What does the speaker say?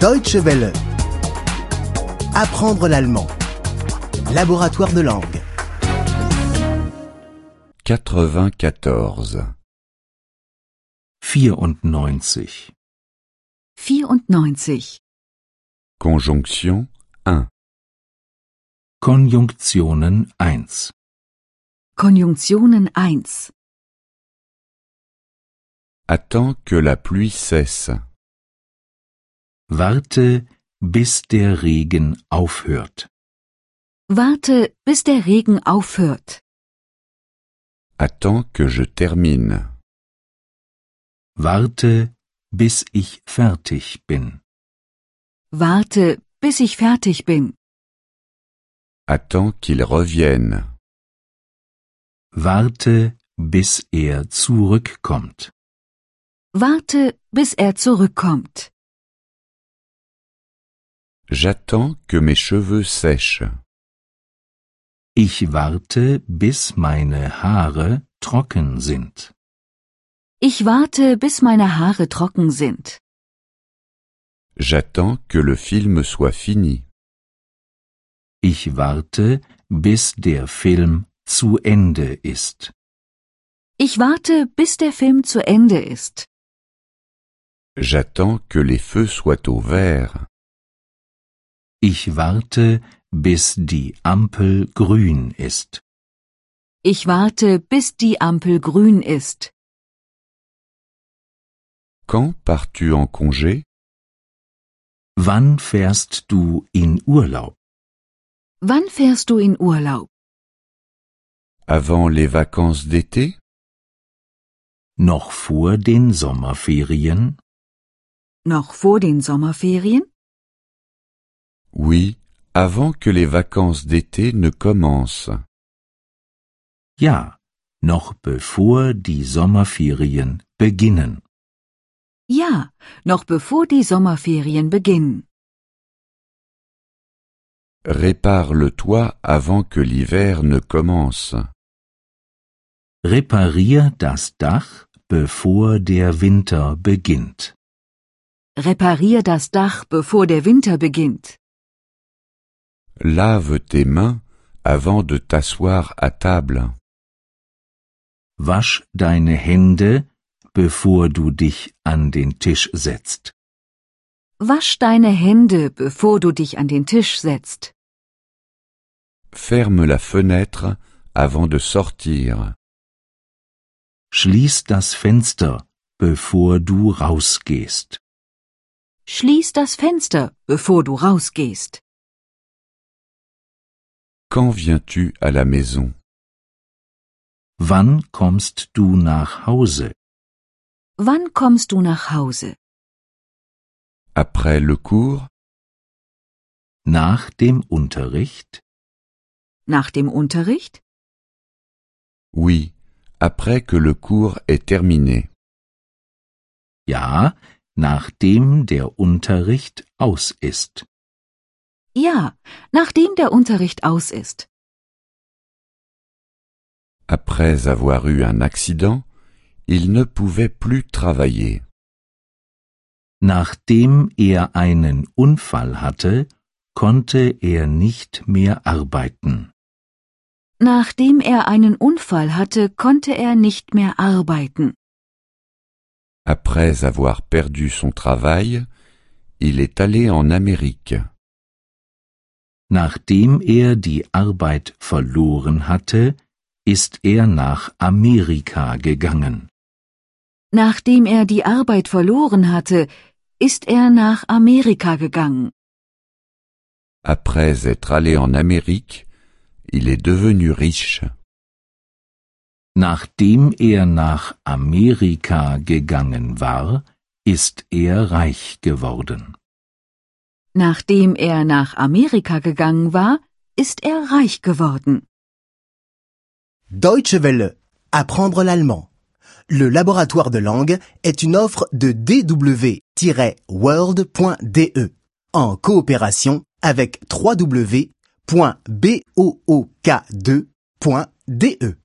Deutsche Welle. Apprendre l'allemand. Laboratoire de langue. 94. 94. 94. Conjonction 1. Konjunktionen 1. Konjunktionen 1. Attends que la pluie cesse. Warte, bis der Regen aufhört. Warte, bis der Regen aufhört. Attends que je termine. Warte, bis ich fertig bin. Warte, bis ich fertig bin. Attends qu'il revienne. Warte, bis er zurückkommt. Warte, bis er zurückkommt. J'attends que mes cheveux sèchent. Ich warte, bis meine Haare trocken sind. Ich warte, bis meine Haare trocken sind. J'attends que le film soit fini. Ich warte, bis der Film zu Ende ist. Ich warte, bis der Film zu Ende ist. J'attends que les feux soient au vert. Ich warte, bis die Ampel grün ist. Ich warte, bis die Ampel grün ist. Quand pars-tu en congé Wann fährst du in Urlaub? Wann fährst du in Urlaub? Avant les vacances d'été Noch vor den Sommerferien? Noch vor den Sommerferien? Oui, avant que les vacances d'été ne commencent. Ja, noch bevor die Sommerferien beginnen. Ja, noch bevor die Sommerferien beginnen. Répare le toit avant que l'hiver ne commence. Reparier das Dach, bevor der Winter beginnt. Reparier das Dach, bevor der Winter beginnt. Lave tes mains avant de t'asseoir à table. Wasch deine Hände, bevor du dich an den Tisch setzt. Wasch deine Hände, bevor du dich an den Tisch setzt. Ferme la fenêtre avant de sortir. Schließ das Fenster, bevor du rausgehst. Schließ das Fenster, bevor du rausgehst. Quand viens-tu à la maison Wann kommst du nach Hause? Wann kommst du nach Hause? Après le cours Nach dem Unterricht? Nach dem Unterricht? Oui, après que le cours est terminé. Ja, nachdem der Unterricht aus ist. Ja, nachdem der Unterricht aus ist. Après avoir eu un accident, il ne pouvait plus travailler. Nachdem er einen Unfall hatte, konnte er nicht mehr arbeiten. Nachdem er einen Unfall hatte, konnte er nicht mehr arbeiten. Après avoir perdu son travail, il est allé en Amérique. Nachdem er die Arbeit verloren hatte, ist er nach Amerika gegangen. Nachdem er die Arbeit verloren hatte, ist er nach Amerika gegangen. Après être allé en Amérique, il est devenu riche. Nachdem er nach Amerika gegangen war, ist er reich geworden. Nachdem er nach Amerika gegangen war, ist er reich geworden. Deutsche Welle. Apprendre l'allemand. Le laboratoire de langue est une offre de dw-world.de en coopération avec www.book2.de.